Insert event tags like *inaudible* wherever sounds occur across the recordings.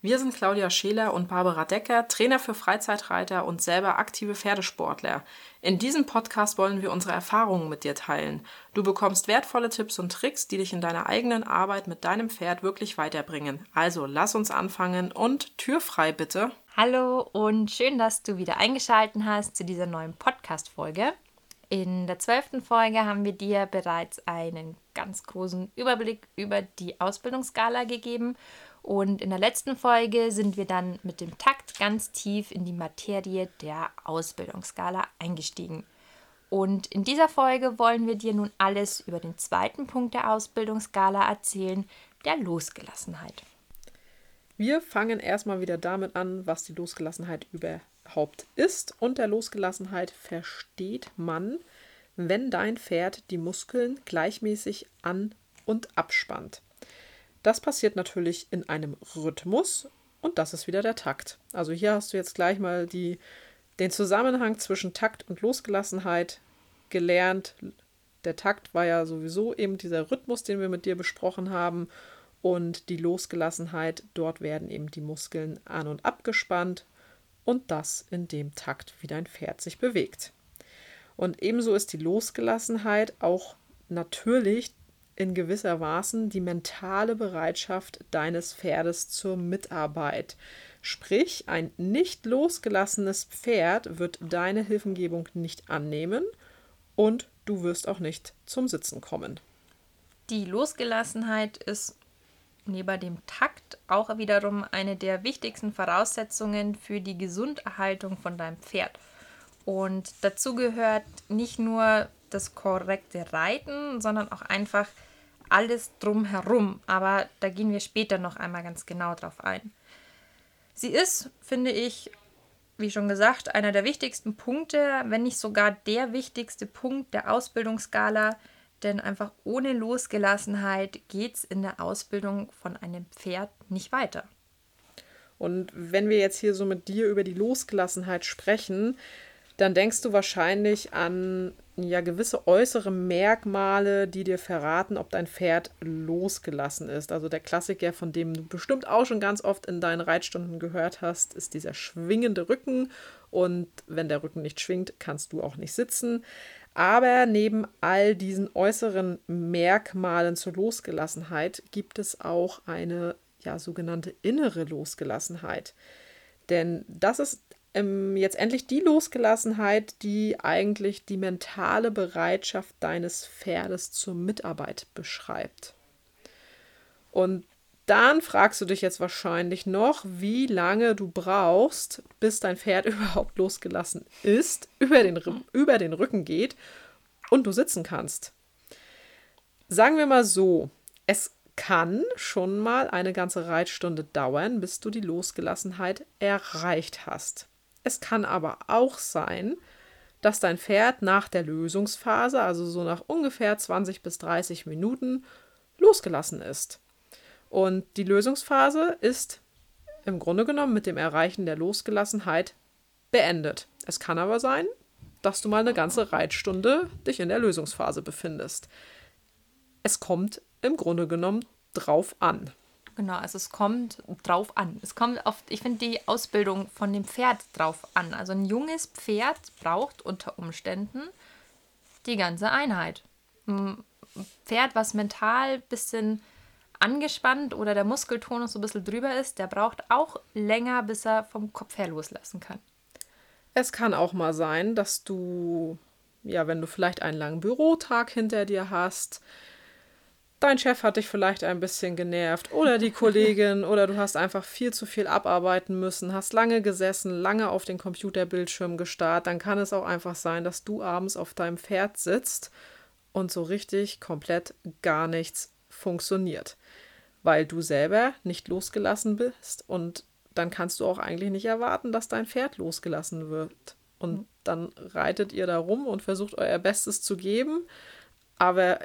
Wir sind Claudia Scheler und Barbara Decker, Trainer für Freizeitreiter und selber aktive Pferdesportler. In diesem Podcast wollen wir unsere Erfahrungen mit dir teilen. Du bekommst wertvolle Tipps und Tricks, die dich in deiner eigenen Arbeit mit deinem Pferd wirklich weiterbringen. Also lass uns anfangen und Tür frei bitte. Hallo und schön, dass du wieder eingeschaltet hast zu dieser neuen Podcast-Folge. In der zwölften Folge haben wir dir bereits einen ganz großen Überblick über die Ausbildungsskala gegeben und in der letzten Folge sind wir dann mit dem Takt ganz tief in die Materie der Ausbildungsskala eingestiegen. Und in dieser Folge wollen wir dir nun alles über den zweiten Punkt der Ausbildungsskala erzählen, der Losgelassenheit. Wir fangen erstmal wieder damit an, was die Losgelassenheit überhaupt ist. Und der Losgelassenheit versteht man, wenn dein Pferd die Muskeln gleichmäßig an- und abspannt. Das passiert natürlich in einem Rhythmus und das ist wieder der Takt. Also hier hast du jetzt gleich mal die, den Zusammenhang zwischen Takt und Losgelassenheit gelernt. Der Takt war ja sowieso eben dieser Rhythmus, den wir mit dir besprochen haben. Und die Losgelassenheit, dort werden eben die Muskeln an und abgespannt und das in dem Takt, wie dein Pferd sich bewegt. Und ebenso ist die Losgelassenheit auch natürlich in gewisser Maßen die mentale Bereitschaft deines Pferdes zur Mitarbeit. Sprich, ein nicht losgelassenes Pferd wird deine Hilfengebung nicht annehmen und du wirst auch nicht zum Sitzen kommen. Die Losgelassenheit ist neben dem Takt auch wiederum eine der wichtigsten Voraussetzungen für die Gesunderhaltung von deinem Pferd. Und dazu gehört nicht nur das korrekte Reiten, sondern auch einfach alles drumherum, aber da gehen wir später noch einmal ganz genau drauf ein. Sie ist, finde ich, wie schon gesagt, einer der wichtigsten Punkte, wenn nicht sogar der wichtigste Punkt der Ausbildungsskala, denn einfach ohne Losgelassenheit geht es in der Ausbildung von einem Pferd nicht weiter. Und wenn wir jetzt hier so mit dir über die Losgelassenheit sprechen, dann denkst du wahrscheinlich an ja gewisse äußere Merkmale, die dir verraten, ob dein Pferd losgelassen ist. Also der Klassiker, von dem du bestimmt auch schon ganz oft in deinen Reitstunden gehört hast, ist dieser schwingende Rücken. Und wenn der Rücken nicht schwingt, kannst du auch nicht sitzen. Aber neben all diesen äußeren Merkmalen zur Losgelassenheit gibt es auch eine ja, sogenannte innere Losgelassenheit. Denn das ist ähm, jetzt endlich die Losgelassenheit, die eigentlich die mentale Bereitschaft deines Pferdes zur Mitarbeit beschreibt. Und dann fragst du dich jetzt wahrscheinlich noch, wie lange du brauchst, bis dein Pferd *laughs* überhaupt losgelassen ist, über den, über den Rücken geht und du sitzen kannst. Sagen wir mal so, es kann schon mal eine ganze Reitstunde dauern, bis du die Losgelassenheit erreicht hast. Es kann aber auch sein, dass dein Pferd nach der Lösungsphase, also so nach ungefähr 20 bis 30 Minuten, losgelassen ist. Und die Lösungsphase ist im Grunde genommen mit dem Erreichen der Losgelassenheit beendet. Es kann aber sein, dass du mal eine ganze Reitstunde dich in der Lösungsphase befindest. Es kommt im Grunde genommen drauf an. Genau, also es kommt drauf an. Es kommt auf, ich finde die Ausbildung von dem Pferd drauf an. Also ein junges Pferd braucht unter Umständen die ganze Einheit. Ein Pferd, was mental ein bisschen angespannt oder der Muskeltonus so ein bisschen drüber ist, der braucht auch länger, bis er vom Kopf her loslassen kann. Es kann auch mal sein, dass du, ja, wenn du vielleicht einen langen Bürotag hinter dir hast, dein Chef hat dich vielleicht ein bisschen genervt oder die Kollegin oder du hast einfach viel zu viel abarbeiten müssen, hast lange gesessen, lange auf den Computerbildschirm gestarrt, dann kann es auch einfach sein, dass du abends auf deinem Pferd sitzt und so richtig komplett gar nichts funktioniert, weil du selber nicht losgelassen bist und dann kannst du auch eigentlich nicht erwarten, dass dein Pferd losgelassen wird. Und dann reitet ihr da rum und versucht euer Bestes zu geben, aber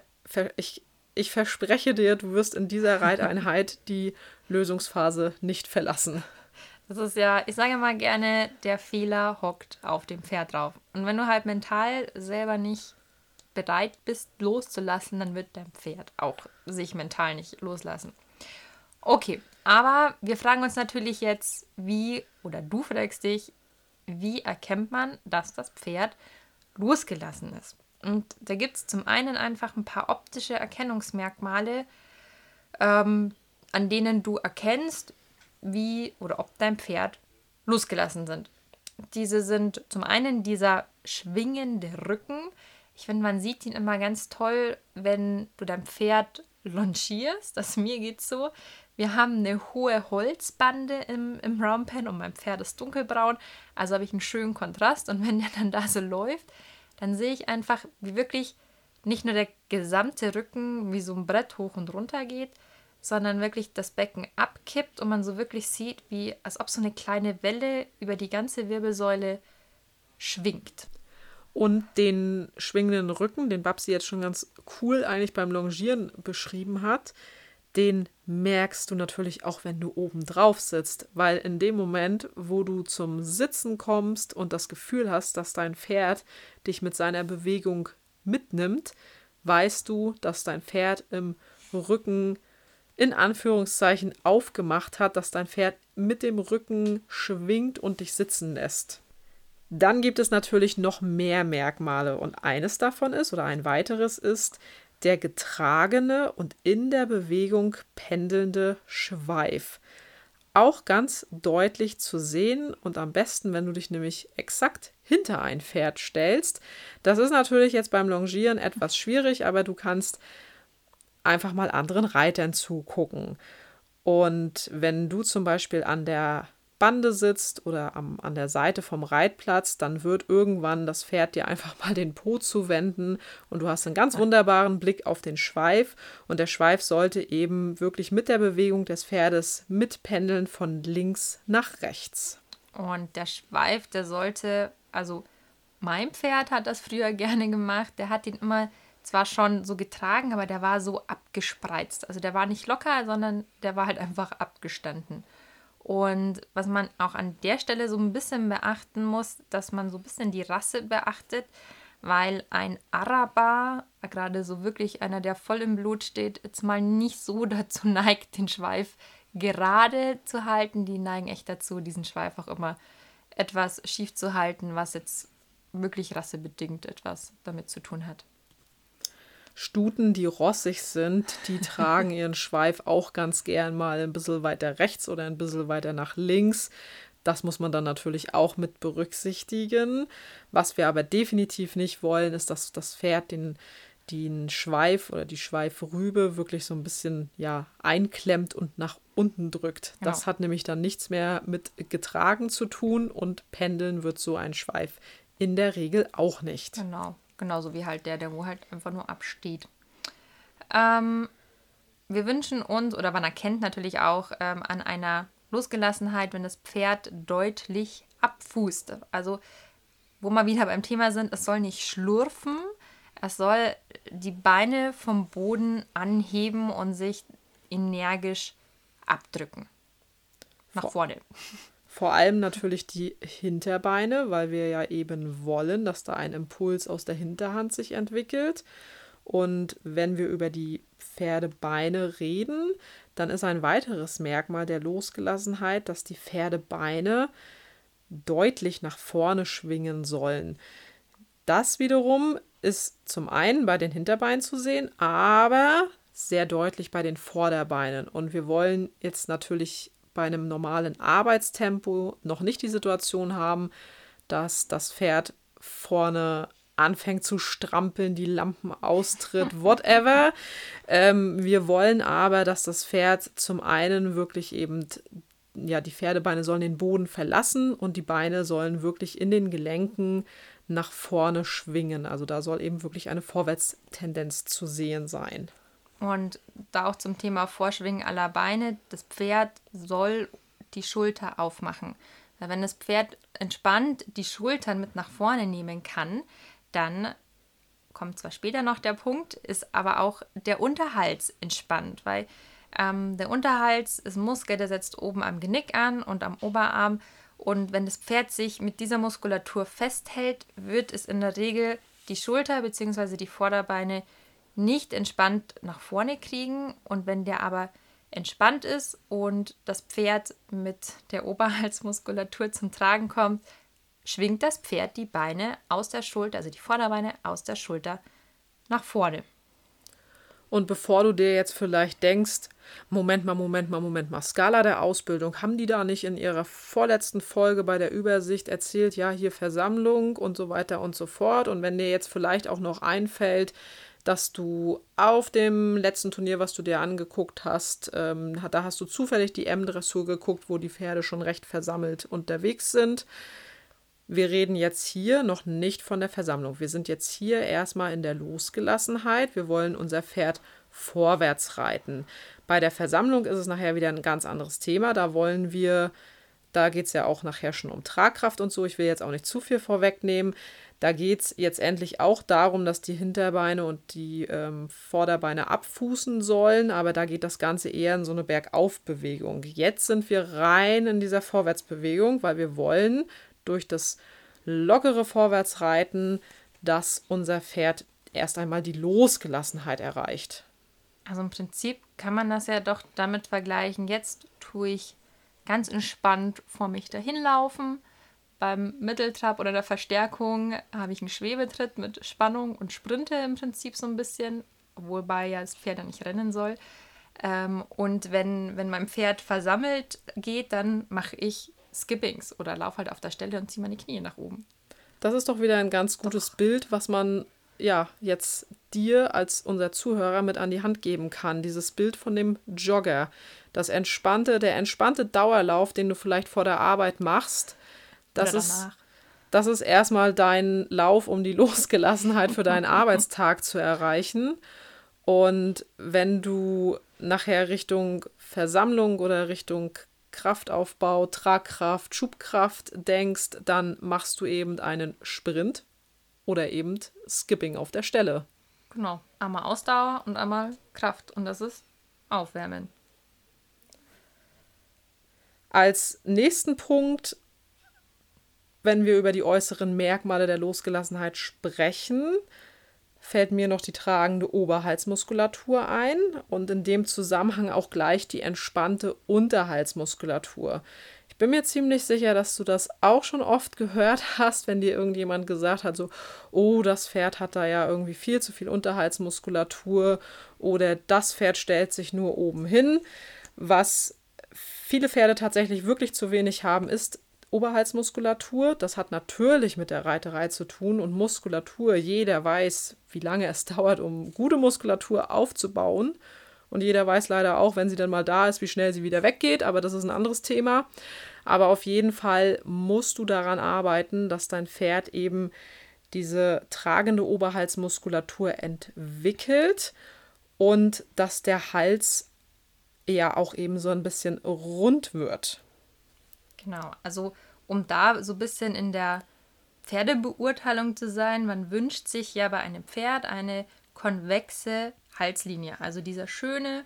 ich ich verspreche dir, du wirst in dieser Reiteinheit *laughs* die Lösungsphase nicht verlassen. Das ist ja, ich sage mal gerne, der Fehler hockt auf dem Pferd drauf. Und wenn du halt mental selber nicht bereit bist, loszulassen, dann wird dein Pferd auch sich mental nicht loslassen. Okay, aber wir fragen uns natürlich jetzt, wie, oder du fragst dich, wie erkennt man, dass das Pferd losgelassen ist? Und da gibt es zum einen einfach ein paar optische Erkennungsmerkmale, ähm, an denen du erkennst, wie oder ob dein Pferd losgelassen sind. Diese sind zum einen dieser schwingende Rücken. Ich finde, man sieht ihn immer ganz toll, wenn du dein Pferd longierst. Das mir geht so. Wir haben eine hohe Holzbande im, im Roundpen und mein Pferd ist dunkelbraun. Also habe ich einen schönen Kontrast. Und wenn der dann da so läuft, dann sehe ich einfach, wie wirklich nicht nur der gesamte Rücken wie so ein Brett hoch und runter geht, sondern wirklich das Becken abkippt und man so wirklich sieht, wie als ob so eine kleine Welle über die ganze Wirbelsäule schwingt. Und den schwingenden Rücken, den Babsi jetzt schon ganz cool eigentlich beim Longieren beschrieben hat, den merkst du natürlich auch, wenn du oben drauf sitzt, weil in dem Moment, wo du zum Sitzen kommst und das Gefühl hast, dass dein Pferd dich mit seiner Bewegung mitnimmt, weißt du, dass dein Pferd im Rücken in Anführungszeichen aufgemacht hat, dass dein Pferd mit dem Rücken schwingt und dich sitzen lässt. Dann gibt es natürlich noch mehr Merkmale und eines davon ist oder ein weiteres ist der getragene und in der Bewegung pendelnde Schweif. Auch ganz deutlich zu sehen und am besten, wenn du dich nämlich exakt hinter ein Pferd stellst. Das ist natürlich jetzt beim Longieren etwas schwierig, aber du kannst einfach mal anderen Reitern zugucken. Und wenn du zum Beispiel an der Bande sitzt oder am, an der Seite vom Reitplatz, dann wird irgendwann das Pferd dir einfach *laughs* mal den Po zuwenden und du hast einen ganz wunderbaren Blick auf den Schweif und der Schweif sollte eben wirklich mit der Bewegung des Pferdes mitpendeln von links nach rechts. Und der Schweif, der sollte, also mein Pferd hat das früher *laughs* gerne gemacht, der hat ihn immer zwar schon so getragen, aber der war so abgespreizt. Also der war nicht locker, sondern der war halt einfach abgestanden. Und was man auch an der Stelle so ein bisschen beachten muss, dass man so ein bisschen die Rasse beachtet, weil ein Araber, gerade so wirklich einer, der voll im Blut steht, jetzt mal nicht so *laughs* dazu neigt, den Schweif gerade zu halten. Die neigen echt dazu, diesen Schweif auch immer etwas schief zu halten, was jetzt wirklich rassebedingt etwas damit zu tun hat. Stuten, die rossig sind, die *laughs* tragen ihren Schweif auch ganz gern mal ein bisschen weiter rechts oder ein bisschen weiter nach links. Das muss man dann natürlich auch mit berücksichtigen. Was wir aber definitiv nicht wollen, ist, dass das Pferd den, den Schweif oder die Schweifrübe wirklich so ein bisschen ja, einklemmt und nach unten drückt. Genau. Das hat nämlich dann nichts mehr mit getragen zu tun und pendeln wird so ein Schweif in der Regel auch nicht. Genau. Genauso wie halt der, der wo halt einfach nur absteht. Ähm, wir wünschen uns, oder man erkennt natürlich auch ähm, an einer Losgelassenheit, wenn das Pferd deutlich abfußt. Also, wo wir wieder beim Thema sind, es soll nicht schlurfen, es soll die Beine vom Boden anheben und sich energisch abdrücken. Nach vorne. Vor allem natürlich die Hinterbeine, weil wir ja eben wollen, dass da ein Impuls aus der Hinterhand sich entwickelt. Und wenn wir über die Pferdebeine reden, dann ist ein weiteres Merkmal der Losgelassenheit, dass die Pferdebeine deutlich nach vorne schwingen sollen. Das wiederum ist zum einen bei den Hinterbeinen zu sehen, aber sehr deutlich bei den Vorderbeinen. Und wir wollen jetzt natürlich bei einem normalen Arbeitstempo noch nicht die Situation haben, dass das Pferd vorne anfängt zu strampeln, die Lampen austritt, *laughs* whatever. ähm, wir wollen aber, dass das Pferd zum einen wirklich eben, ja, die Pferdebeine sollen den Boden verlassen und die Beine sollen wirklich in den Gelenken nach vorne schwingen. Also da soll eben wirklich eine Vorwärtstendenz zu sehen sein. Und da auch zum Thema Vorschwingen aller Beine, das Pferd soll die Schulter aufmachen. Wenn das Pferd entspannt die Schultern mit nach vorne nehmen kann, dann kommt zwar später noch der Punkt, ist aber auch der Unterhals entspannt, weil ähm, der Unterhals ist ein Muskel, der setzt oben am Genick an und am Oberarm. Und wenn das Pferd sich mit dieser Muskulatur festhält, wird es in der Regel die Schulter bzw. die Vorderbeine nicht entspannt nach vorne kriegen. Und wenn der aber entspannt ist und das Pferd mit der Oberhalsmuskulatur zum Tragen kommt, schwingt das Pferd die Beine aus der Schulter, also die Vorderbeine aus der Schulter nach vorne. Und bevor du dir jetzt vielleicht denkst, Moment mal, Moment mal, Moment mal, Skala der Ausbildung, haben die da nicht in ihrer vorletzten Folge bei der Übersicht erzählt, ja, hier Versammlung und so weiter und so fort. Und wenn dir jetzt vielleicht auch noch einfällt, dass du auf dem letzten Turnier, was du dir angeguckt hast, ähm, da hast du zufällig die M-Dressur geguckt, wo die Pferde schon recht versammelt unterwegs sind. Wir reden jetzt hier noch nicht von der Versammlung. Wir sind jetzt hier erstmal in der Losgelassenheit. Wir wollen unser Pferd vorwärts reiten. Bei der Versammlung ist es nachher wieder ein ganz anderes Thema. Da wollen wir, da geht es ja auch nachher schon um Tragkraft und so. Ich will jetzt auch nicht zu viel vorwegnehmen. Da geht es jetzt endlich auch darum, dass die Hinterbeine und die ähm, Vorderbeine abfußen sollen, aber da geht das Ganze eher in so eine Bergaufbewegung. Jetzt sind wir rein in dieser Vorwärtsbewegung, weil wir wollen durch das lockere Vorwärtsreiten, dass unser Pferd erst einmal die Losgelassenheit erreicht. Also im Prinzip kann man das ja doch damit vergleichen. Jetzt tue ich ganz entspannt vor mich dahin laufen beim Mitteltrab oder der Verstärkung habe ich einen Schwebetritt mit Spannung und Sprinte im Prinzip so ein bisschen, wobei ja das Pferd ja nicht rennen soll. Ähm, und wenn, wenn mein Pferd versammelt geht, dann mache ich Skippings oder laufe halt auf der Stelle und ziehe meine Knie nach oben. Das ist doch wieder ein ganz gutes doch. Bild, was man ja jetzt dir als unser Zuhörer mit an die Hand geben kann. Dieses Bild von dem Jogger. Das entspannte, der entspannte Dauerlauf, den du vielleicht vor der Arbeit machst, das ist, das ist erstmal dein Lauf, um die Losgelassenheit für deinen *laughs* Arbeitstag zu erreichen. Und wenn du nachher Richtung Versammlung oder Richtung Kraftaufbau, Tragkraft, Schubkraft denkst, dann machst du eben einen Sprint oder eben Skipping auf der Stelle. Genau, einmal Ausdauer und einmal Kraft und das ist Aufwärmen. Als nächsten Punkt wenn wir über die äußeren Merkmale der Losgelassenheit sprechen, fällt mir noch die tragende Oberhalsmuskulatur ein und in dem Zusammenhang auch gleich die entspannte Unterhalsmuskulatur. Ich bin mir ziemlich sicher, dass du das auch schon oft gehört *laughs* hast, wenn dir irgendjemand gesagt hat, so, oh, das Pferd hat da ja irgendwie viel zu viel Unterhalsmuskulatur oder das Pferd stellt sich nur oben hin. Was viele Pferde tatsächlich wirklich zu wenig haben, ist Oberhalsmuskulatur. Das hat natürlich mit der Reiterei zu tun und Muskulatur. Jeder weiß, wie lange es *laughs* dauert, um gute Muskulatur aufzubauen. Und jeder weiß leider auch, wenn sie dann mal da ist, wie schnell sie wieder weggeht. Aber das ist ein anderes Thema. Aber auf jeden Fall musst du daran arbeiten, dass dein Pferd eben diese tragende Oberhalsmuskulatur entwickelt und dass der Hals ja auch eben so ein bisschen rund wird. Genau, also um da so ein bisschen in der Pferdebeurteilung zu sein, man wünscht sich ja bei einem Pferd eine konvexe Halslinie, also dieser schöne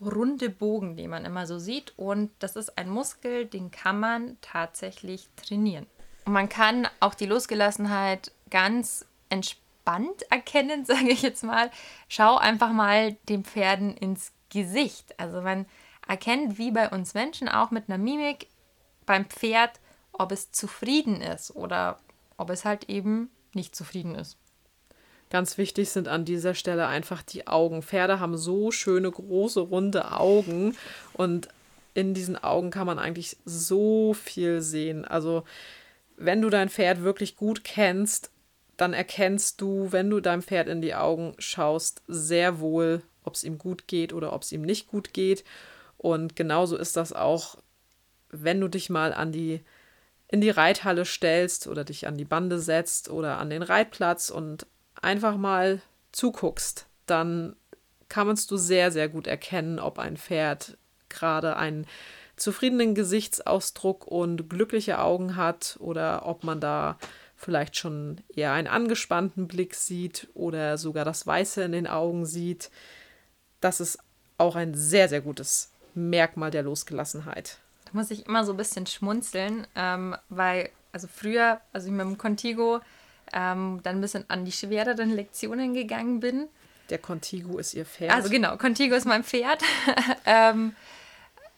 runde Bogen, den man immer so sieht. Und das ist ein Muskel, den kann man tatsächlich trainieren. Und man kann auch die Losgelassenheit ganz entspannt erkennen, *laughs* sage ich jetzt mal. Schau einfach mal den Pferden ins Gesicht. Also man erkennt wie bei uns Menschen auch mit einer Mimik, beim Pferd, ob es zufrieden ist oder ob es halt eben nicht zufrieden ist. Ganz wichtig sind an dieser Stelle einfach die Augen. Pferde haben so schöne, große, runde Augen und in diesen Augen kann man eigentlich so viel sehen. Also, wenn du dein Pferd wirklich gut kennst, dann erkennst du, wenn du deinem Pferd in die Augen schaust, sehr wohl, ob es ihm gut geht oder ob es ihm nicht gut geht. Und genauso ist das auch wenn du dich mal an die in die Reithalle stellst oder dich an die Bande setzt oder an den Reitplatz und einfach mal zuguckst, dann kannst du sehr, sehr gut erkennen, ob ein Pferd gerade einen zufriedenen Gesichtsausdruck und glückliche Augen hat oder ob man da vielleicht schon eher einen angespannten Blick sieht oder sogar das Weiße in den Augen sieht. Das ist auch ein sehr, sehr gutes Merkmal der Losgelassenheit. Muss ich immer so ein bisschen schmunzeln, ähm, weil, also früher, als ich mit dem Contigo ähm, dann ein bisschen an die schwereren Lektionen gegangen bin. Der Contigo ist ihr Pferd. Also genau, Contigo ist mein Pferd. *laughs* ähm,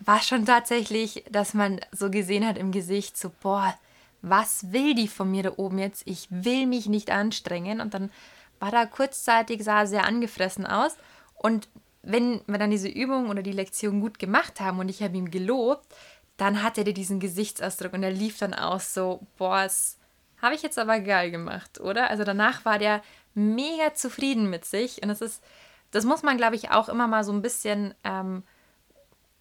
war schon tatsächlich, dass man so gesehen hat im Gesicht, so, boah, was will die von mir da oben jetzt? Ich will mich nicht anstrengen. Und dann war da kurzzeitig, sah sehr angefressen aus. Und wenn wir dann diese Übung oder die Lektion gut gemacht haben und ich habe ihm gelobt, dann hatte er diesen Gesichtsausdruck und er lief dann aus so, boah, das habe ich jetzt aber geil gemacht, oder? Also danach war der mega zufrieden mit sich und das ist, das muss man, glaube ich, auch immer mal so ein bisschen ähm,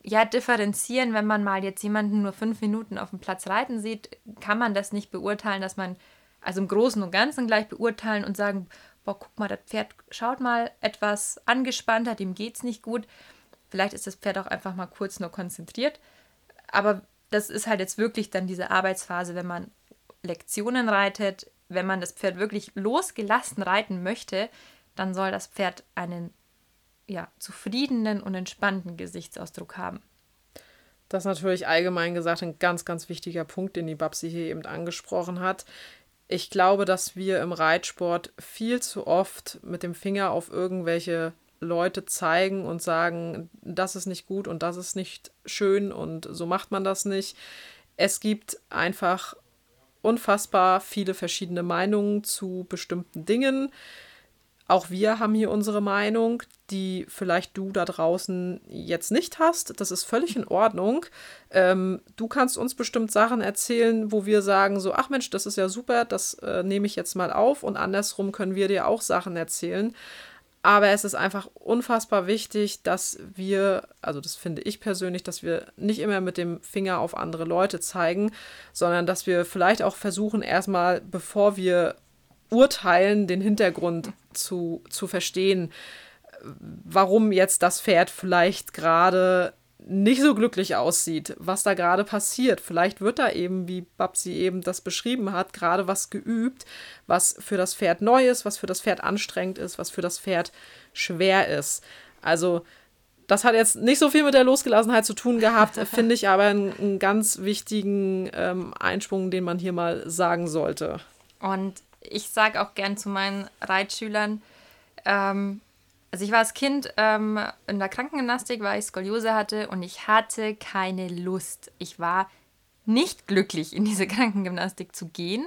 ja, differenzieren, wenn man mal jetzt jemanden nur fünf Minuten auf dem Platz reiten sieht, kann man das nicht beurteilen, dass man, also im Großen und Ganzen gleich beurteilen und sagen, boah, guck mal, das Pferd schaut mal etwas angespannter, dem geht es nicht gut. Vielleicht ist das Pferd auch einfach mal kurz nur konzentriert. Aber das ist halt jetzt wirklich dann diese Arbeitsphase, wenn man Lektionen reitet, wenn man das Pferd wirklich losgelassen reiten möchte, dann soll das Pferd einen ja, zufriedenen und entspannten Gesichtsausdruck haben. Das ist natürlich allgemein gesagt ein ganz, ganz wichtiger Punkt, den die Babsi hier eben angesprochen hat. Ich glaube, dass wir im Reitsport viel zu oft mit dem Finger auf irgendwelche Leute zeigen und sagen, das ist nicht gut und das ist nicht schön und so macht man das nicht. Es gibt einfach unfassbar viele verschiedene Meinungen zu bestimmten Dingen. Auch wir haben hier unsere Meinung, die vielleicht du da draußen jetzt nicht hast. Das ist völlig in Ordnung. Ähm, du kannst uns bestimmt Sachen erzählen, wo wir sagen so, ach Mensch, das ist ja super, das äh, nehme ich jetzt mal auf. Und andersrum können wir dir auch Sachen erzählen. Aber es ist einfach unfassbar wichtig, dass wir, also das finde ich persönlich, dass wir nicht immer mit dem Finger auf andere Leute zeigen, sondern dass wir vielleicht auch versuchen, erstmal, bevor wir urteilen, den Hintergrund zu, zu verstehen, warum jetzt das Pferd vielleicht gerade nicht so glücklich aussieht, was da gerade passiert. Vielleicht wird da eben, wie Babsi eben das beschrieben hat, gerade was geübt, was für das Pferd neu ist, was für das Pferd anstrengend ist, was für das Pferd schwer ist. Also das hat jetzt nicht so viel mit der Losgelassenheit zu tun gehabt, *laughs* finde ich aber einen, einen ganz wichtigen ähm, Einsprung, den man hier mal sagen sollte. Und ich sage auch gern zu meinen Reitschülern, ähm, also ich war als Kind ähm, in der Krankengymnastik, weil ich Skoliose hatte und ich hatte keine Lust. Ich war nicht glücklich, in diese *laughs* Krankengymnastik zu gehen,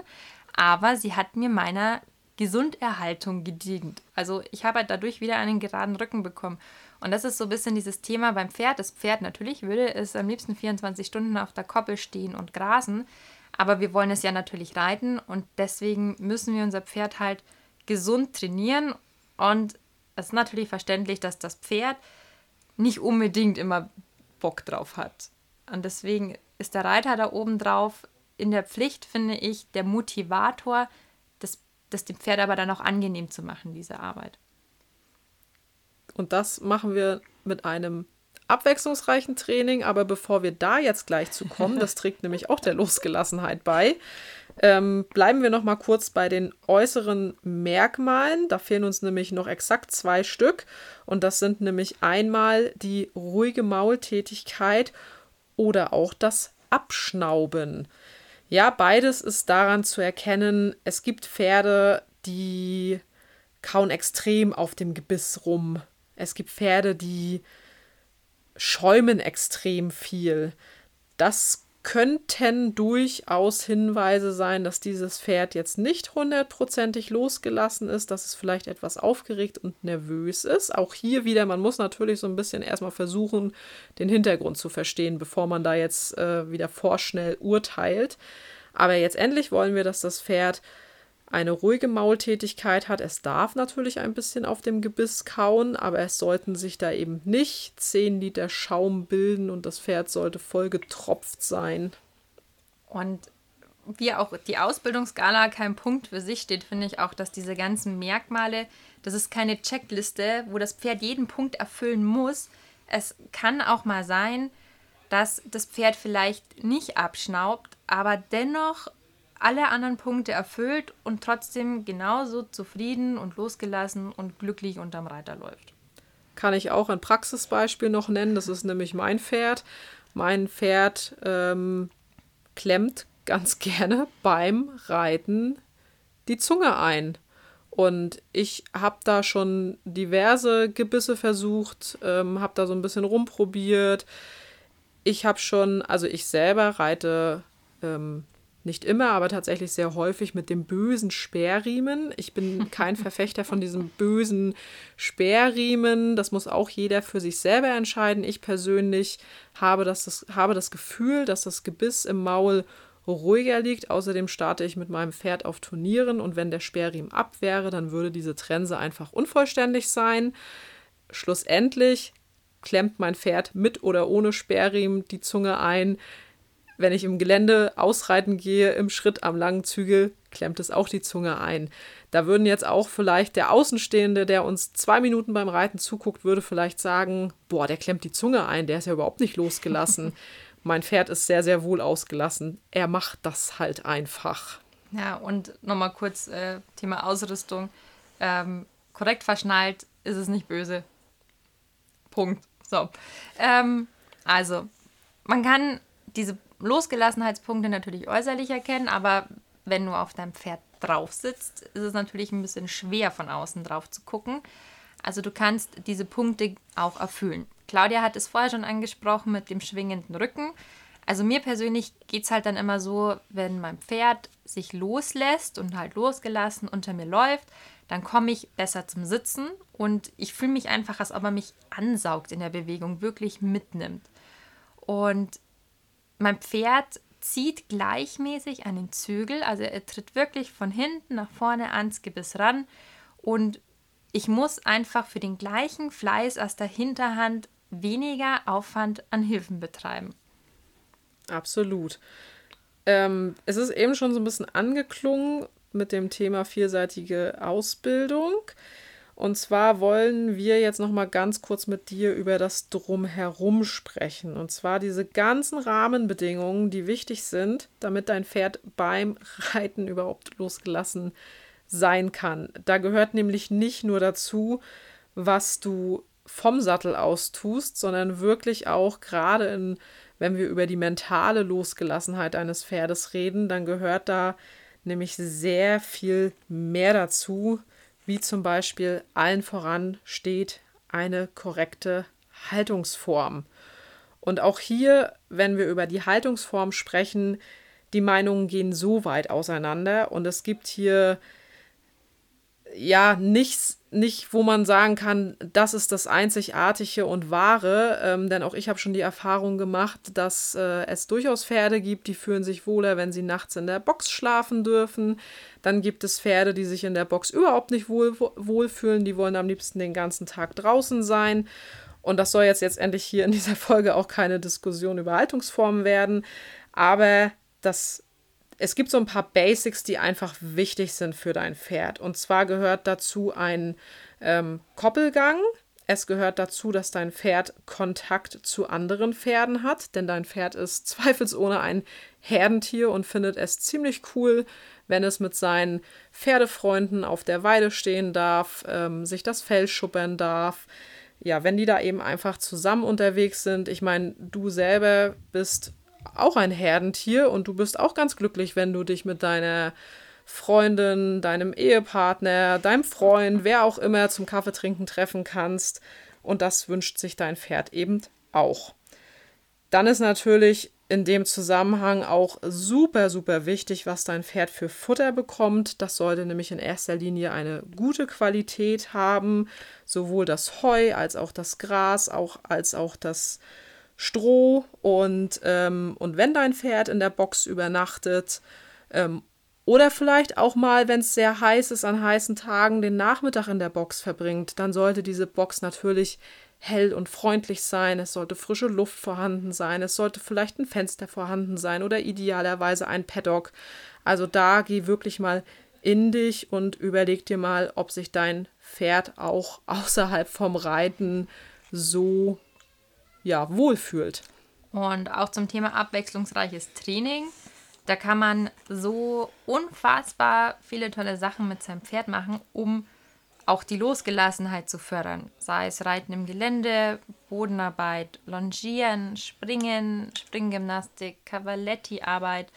aber sie hat mir meiner Gesunderhaltung gedient. Also ich habe halt dadurch wieder einen geraden Rücken bekommen. Und das ist so ein bisschen dieses Thema beim Pferd. Das Pferd natürlich würde es am liebsten 24 Stunden auf der Koppel stehen und grasen. Aber wir wollen es ja natürlich reiten und deswegen müssen wir unser Pferd halt gesund trainieren. Und es ist natürlich verständlich, dass das Pferd nicht unbedingt immer Bock drauf hat. Und deswegen ist der Reiter da oben drauf in der Pflicht, finde ich, der Motivator, das, das dem Pferd aber dann auch angenehm zu machen, diese Arbeit. Und das machen wir mit einem abwechslungsreichen Training. Aber bevor wir da jetzt gleich zu kommen, *laughs* das trägt nämlich auch der Losgelassenheit bei, ähm, bleiben wir noch mal kurz bei den äußeren Merkmalen. Da fehlen uns nämlich noch exakt zwei Stück. Und das sind nämlich einmal die ruhige Maultätigkeit oder auch das Abschnauben. Ja, beides ist daran zu erkennen, es gibt Pferde, die kauen extrem auf dem Gebiss rum. Es gibt Pferde, die schäumen extrem viel. Das könnten durchaus Hinweise sein, dass dieses Pferd jetzt nicht hundertprozentig losgelassen ist, dass es vielleicht etwas aufgeregt und nervös ist. Auch hier wieder, man muss natürlich so ein bisschen erstmal versuchen, den Hintergrund zu verstehen, bevor man da jetzt äh, wieder vorschnell urteilt. Aber jetzt endlich wollen wir, dass das Pferd eine ruhige Maultätigkeit hat. Es darf natürlich ein bisschen auf dem Gebiss kauen, aber es sollten sich da eben nicht 10 Liter Schaum bilden und das Pferd sollte voll getropft sein. Und wie auch die Ausbildungsskala kein Punkt für sich steht, finde ich auch, dass diese ganzen Merkmale, das ist keine Checkliste, wo das Pferd jeden Punkt erfüllen muss. Es kann auch mal sein, dass das Pferd vielleicht nicht abschnaubt, aber dennoch alle anderen Punkte erfüllt und trotzdem genauso zufrieden und losgelassen und glücklich unterm Reiter läuft. Kann ich auch ein Praxisbeispiel noch nennen. Das ist nämlich mein Pferd. Mein Pferd ähm, klemmt ganz *laughs* gerne beim Reiten die Zunge ein. Und ich habe da schon diverse Gebisse versucht, ähm, habe da so ein bisschen rumprobiert. Ich habe schon, also ich selber reite ähm, nicht immer, aber tatsächlich sehr häufig mit dem bösen Sperrriemen. Ich bin *laughs* kein Verfechter von diesem bösen Sperrriemen. Das muss auch jeder für sich selber entscheiden. Ich persönlich habe das, das, habe das Gefühl, dass das Gebiss im Maul ruhiger liegt. Außerdem starte ich mit meinem Pferd auf Turnieren und wenn der Sperrriemen ab wäre, dann würde diese Trense einfach unvollständig sein. Schlussendlich klemmt mein Pferd mit oder ohne Sperrriemen die Zunge ein. Wenn ich im Gelände ausreiten gehe, im Schritt am langen Zügel, klemmt es auch die Zunge ein. Da würden jetzt auch vielleicht der Außenstehende, der uns zwei Minuten beim Reiten zuguckt, würde vielleicht sagen, boah, der klemmt die Zunge ein, der ist ja überhaupt nicht losgelassen. *laughs* mein Pferd ist sehr, sehr wohl ausgelassen. Er macht das halt einfach. Ja, und nochmal kurz äh, Thema Ausrüstung. Ähm, korrekt verschnallt ist es nicht böse. Punkt. So. Ähm, also, man kann diese Losgelassenheitspunkte natürlich äußerlich erkennen, aber wenn du auf deinem Pferd drauf sitzt, ist es natürlich ein bisschen schwer von außen drauf zu gucken. Also du kannst diese Punkte auch erfüllen. Claudia hat es vorher schon angesprochen mit dem schwingenden Rücken. Also mir persönlich geht es halt dann immer so, wenn mein Pferd sich loslässt und halt losgelassen unter mir läuft, dann komme ich besser zum Sitzen und ich fühle mich einfach, als ob er mich ansaugt in der Bewegung, wirklich mitnimmt. Und mein Pferd zieht gleichmäßig an den Zügel, also er tritt wirklich von hinten nach vorne ans Gebiss ran und ich muss einfach für den gleichen Fleiß aus der Hinterhand weniger Aufwand an Hilfen betreiben. Absolut. Ähm, es ist eben schon so ein bisschen angeklungen mit dem Thema vielseitige Ausbildung. Und zwar wollen wir jetzt noch mal ganz kurz mit dir über das Drumherum sprechen. Und zwar diese ganzen Rahmenbedingungen, die wichtig sind, damit dein Pferd beim Reiten überhaupt losgelassen sein kann. Da gehört nämlich nicht nur dazu, was du vom Sattel aus tust, sondern wirklich auch gerade in, wenn wir über die mentale Losgelassenheit eines Pferdes reden, dann gehört da nämlich sehr viel mehr dazu, wie zum Beispiel allen voran steht eine korrekte Haltungsform. Und auch hier, wenn wir über die Haltungsform sprechen, die Meinungen gehen so weit auseinander und es gibt hier ja nichts, nicht, wo man sagen kann, das ist das Einzigartige und Wahre. Ähm, denn auch ich habe schon die Erfahrung gemacht, dass äh, es durchaus Pferde gibt, die fühlen sich wohler, wenn sie nachts in der Box schlafen dürfen. Dann gibt es Pferde, die sich in der Box überhaupt nicht wohl, wohlfühlen. Die wollen am liebsten den ganzen Tag draußen sein. Und das soll jetzt letztendlich hier in dieser Folge auch keine Diskussion über Haltungsformen werden. Aber das es gibt so ein paar Basics, die einfach wichtig sind für dein Pferd. Und zwar gehört dazu ein ähm, Koppelgang. Es gehört dazu, dass dein Pferd Kontakt zu anderen Pferden hat, denn dein Pferd ist *laughs* zweifelsohne ein Herdentier und findet es ziemlich cool, wenn es mit seinen Pferdefreunden auf der Weide stehen darf, ähm, sich das Fell schuppern darf. Ja, wenn die da eben einfach zusammen unterwegs sind. Ich meine, du selber bist auch ein Herdentier und du bist auch ganz glücklich, wenn du dich mit deiner Freundin, deinem Ehepartner, deinem Freund, wer auch immer zum Kaffeetrinken treffen kannst. Und das wünscht sich dein Pferd eben auch. Dann ist natürlich in dem Zusammenhang auch super, super wichtig, was dein Pferd für Futter bekommt. Das sollte nämlich in erster Linie eine gute Qualität haben. Sowohl das Heu als auch das Gras, auch, als auch das Stroh und, ähm, und wenn dein Pferd in der Box übernachtet ähm, oder vielleicht auch mal, wenn es sehr heiß ist, an heißen Tagen den Nachmittag in der Box verbringt, dann sollte diese Box natürlich hell und freundlich sein, es sollte frische Luft vorhanden sein, es sollte vielleicht ein Fenster vorhanden sein oder idealerweise ein Paddock. Also da geh wirklich mal in dich und überleg dir mal, ob sich dein Pferd auch *laughs* außerhalb vom Reiten so ja, wohlfühlt. Und auch zum Thema abwechslungsreiches Training. Da kann man so unfassbar viele tolle Sachen mit seinem Pferd machen, um auch die Losgelassenheit zu fördern. Sei es Reiten im Gelände, Bodenarbeit, Longieren, Springen, Springgymnastik, Cavaletti-Arbeit,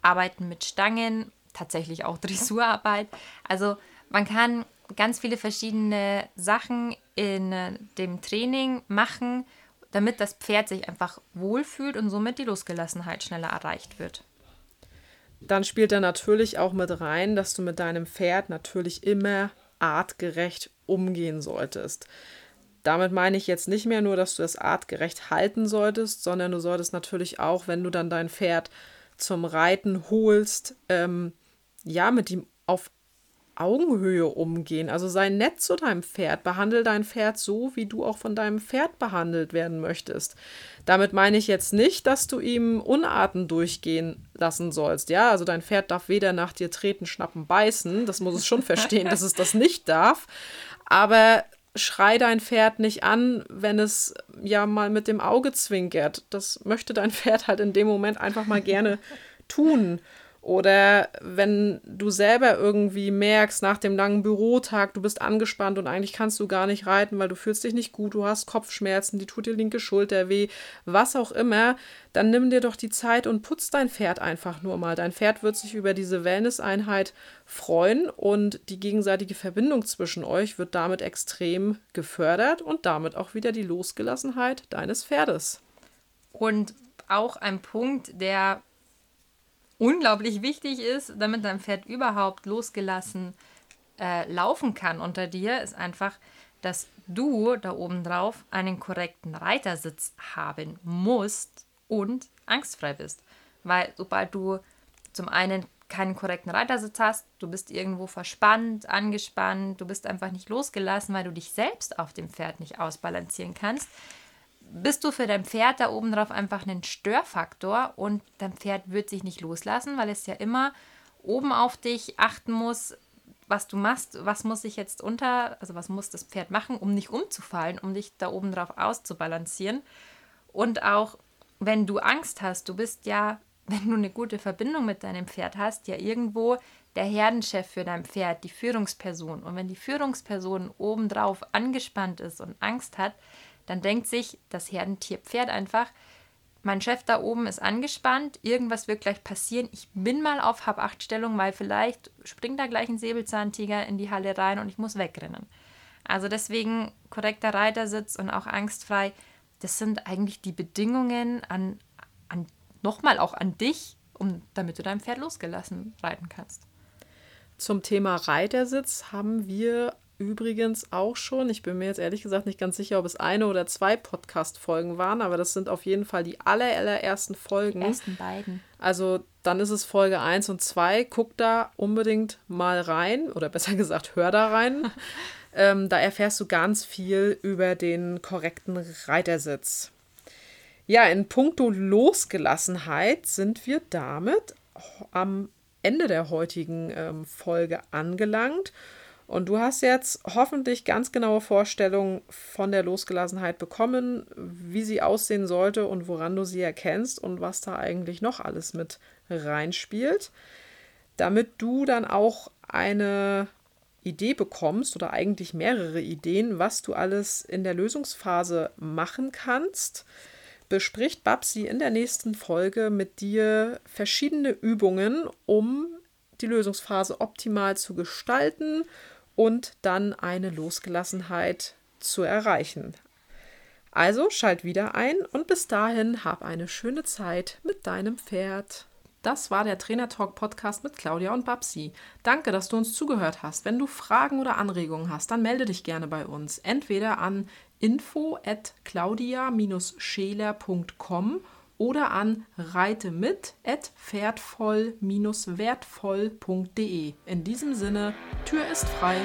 Arbeiten mit Stangen, tatsächlich auch Dressurarbeit. Also man kann ganz viele verschiedene Sachen in äh, dem Training machen, damit das Pferd sich einfach wohlfühlt und somit die Losgelassenheit schneller erreicht wird. Dann spielt da natürlich auch mit rein, dass du mit deinem Pferd natürlich immer artgerecht umgehen solltest. Damit meine ich jetzt nicht mehr nur, dass du es artgerecht halten solltest, sondern du solltest natürlich auch, wenn du dann dein Pferd zum Reiten holst, ähm, ja, mit ihm auf Augenhöhe umgehen. Also sei nett zu deinem Pferd. Behandle dein Pferd so, wie du auch von deinem Pferd behandelt werden möchtest. Damit meine ich jetzt nicht, dass du ihm Unarten durchgehen lassen sollst. Ja, also dein Pferd darf weder nach dir treten, schnappen, beißen. Das muss es schon verstehen, dass es das nicht darf. Aber schrei dein Pferd nicht an, wenn es ja mal mit dem Auge zwinkert. Das möchte dein Pferd halt in dem Moment einfach mal gerne tun. Oder wenn du selber irgendwie merkst, nach dem langen Bürotag, du bist angespannt und eigentlich kannst du gar nicht reiten, weil du fühlst dich nicht gut, du hast Kopfschmerzen, die tut dir linke Schulter weh, was auch immer, dann nimm dir doch die Zeit und putz dein Pferd einfach nur mal. Dein Pferd wird sich über diese Wellness-Einheit freuen und die gegenseitige Verbindung zwischen euch wird damit extrem gefördert und damit auch wieder die Losgelassenheit deines Pferdes. Und auch ein Punkt, der unglaublich wichtig ist, damit dein Pferd überhaupt losgelassen äh, laufen kann unter dir, ist einfach, dass du da oben drauf einen korrekten Reitersitz haben musst und angstfrei bist. Weil sobald du zum einen keinen korrekten Reitersitz hast, du bist irgendwo verspannt, angespannt, du bist einfach nicht losgelassen, weil du dich selbst auf dem Pferd nicht ausbalancieren kannst, bist du für dein Pferd da oben drauf einfach ein Störfaktor und dein Pferd wird sich nicht loslassen, weil es ja immer oben auf dich achten muss, was du machst, was muss ich jetzt unter, also was muss das Pferd machen, um nicht umzufallen, um dich da oben drauf auszubalancieren. Und auch wenn du Angst hast, du bist ja, *laughs* wenn du eine gute Verbindung mit deinem Pferd hast, ja irgendwo der Herdenchef für dein Pferd, die Führungsperson. Und wenn die Führungsperson obendrauf angespannt ist und Angst hat, dann denkt sich das Herdentierpferd einfach, mein Chef da oben ist angespannt, irgendwas wird gleich passieren. Ich bin mal auf Hab-8-Stellung, weil vielleicht springt da gleich ein Säbelzahntiger in die Halle rein und ich muss wegrennen. Also deswegen korrekter Reitersitz und auch angstfrei, das sind eigentlich die Bedingungen an, an nochmal auch an dich, um, damit du dein Pferd losgelassen reiten kannst. Zum Thema Reitersitz haben wir übrigens auch schon. Ich bin mir jetzt ehrlich gesagt nicht ganz sicher, ob es eine oder zwei Podcast-Folgen waren, aber das sind auf jeden Fall die aller, allerersten Folgen. Die ersten beiden. Also dann ist es Folge 1 und 2. Guck da unbedingt mal rein oder besser gesagt, hör da rein. *laughs* ähm, da erfährst du ganz viel über den korrekten Reitersitz. Ja, in puncto Losgelassenheit sind wir damit am Ende der heutigen ähm, Folge angelangt. Und du hast jetzt hoffentlich ganz genaue Vorstellungen von der Losgelassenheit bekommen, wie sie aussehen sollte und woran du sie erkennst und was da eigentlich noch alles mit reinspielt, damit du dann auch eine Idee bekommst oder eigentlich mehrere Ideen, was du alles in der Lösungsphase machen kannst, bespricht Babsi in der nächsten Folge mit dir verschiedene Übungen, um die Lösungsphase optimal zu gestalten und dann eine Losgelassenheit zu erreichen. Also schalt wieder ein und bis dahin hab eine schöne Zeit mit deinem Pferd. Das war der Trainer Talk Podcast mit Claudia und Babsi. Danke, dass du uns zugehört hast. Wenn du Fragen oder Anregungen hast, dann melde dich gerne bei uns. Entweder an info at claudia-scheler.com oder an reitemit@pferdvoll-wertvoll.de. In diesem Sinne, Tür ist frei.